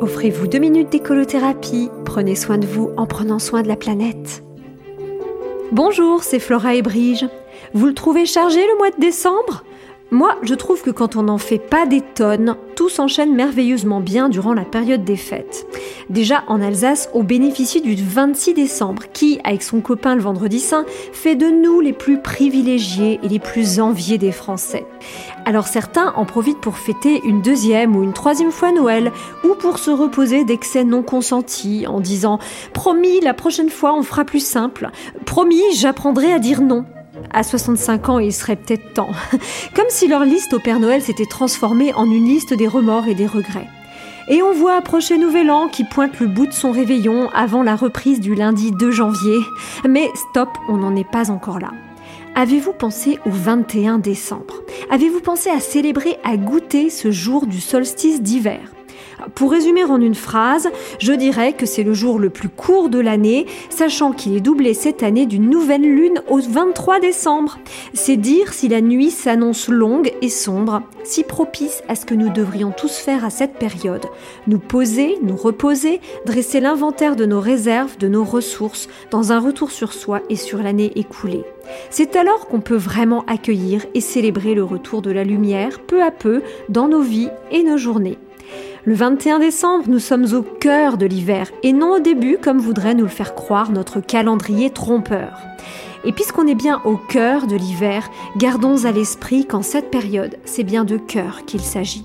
Offrez-vous deux minutes d'écolothérapie. Prenez soin de vous en prenant soin de la planète. Bonjour, c'est Flora et Brige. Vous le trouvez chargé le mois de décembre? Moi, je trouve que quand on n'en fait pas des tonnes, tout s'enchaîne merveilleusement bien durant la période des fêtes. Déjà, en Alsace, on bénéficie du 26 décembre, qui, avec son copain le vendredi saint, fait de nous les plus privilégiés et les plus enviés des Français. Alors certains en profitent pour fêter une deuxième ou une troisième fois Noël, ou pour se reposer d'excès non consentis, en disant « Promis, la prochaine fois on fera plus simple. Promis, j'apprendrai à dire non ». À 65 ans, il serait peut-être temps. Comme si leur liste au Père Noël s'était transformée en une liste des remords et des regrets. Et on voit approcher Nouvel An qui pointe le bout de son réveillon avant la reprise du lundi 2 janvier. Mais stop, on n'en est pas encore là. Avez-vous pensé au 21 décembre? Avez-vous pensé à célébrer, à goûter ce jour du solstice d'hiver? Pour résumer en une phrase, je dirais que c'est le jour le plus court de l'année, sachant qu'il est doublé cette année d'une nouvelle lune au 23 décembre. C'est dire si la nuit s'annonce longue et sombre, si propice à ce que nous devrions tous faire à cette période. Nous poser, nous reposer, dresser l'inventaire de nos réserves, de nos ressources, dans un retour sur soi et sur l'année écoulée. C'est alors qu'on peut vraiment accueillir et célébrer le retour de la lumière peu à peu dans nos vies et nos journées. Le 21 décembre, nous sommes au cœur de l'hiver et non au début comme voudrait nous le faire croire notre calendrier trompeur. Et puisqu'on est bien au cœur de l'hiver, gardons à l'esprit qu'en cette période, c'est bien de cœur qu'il s'agit.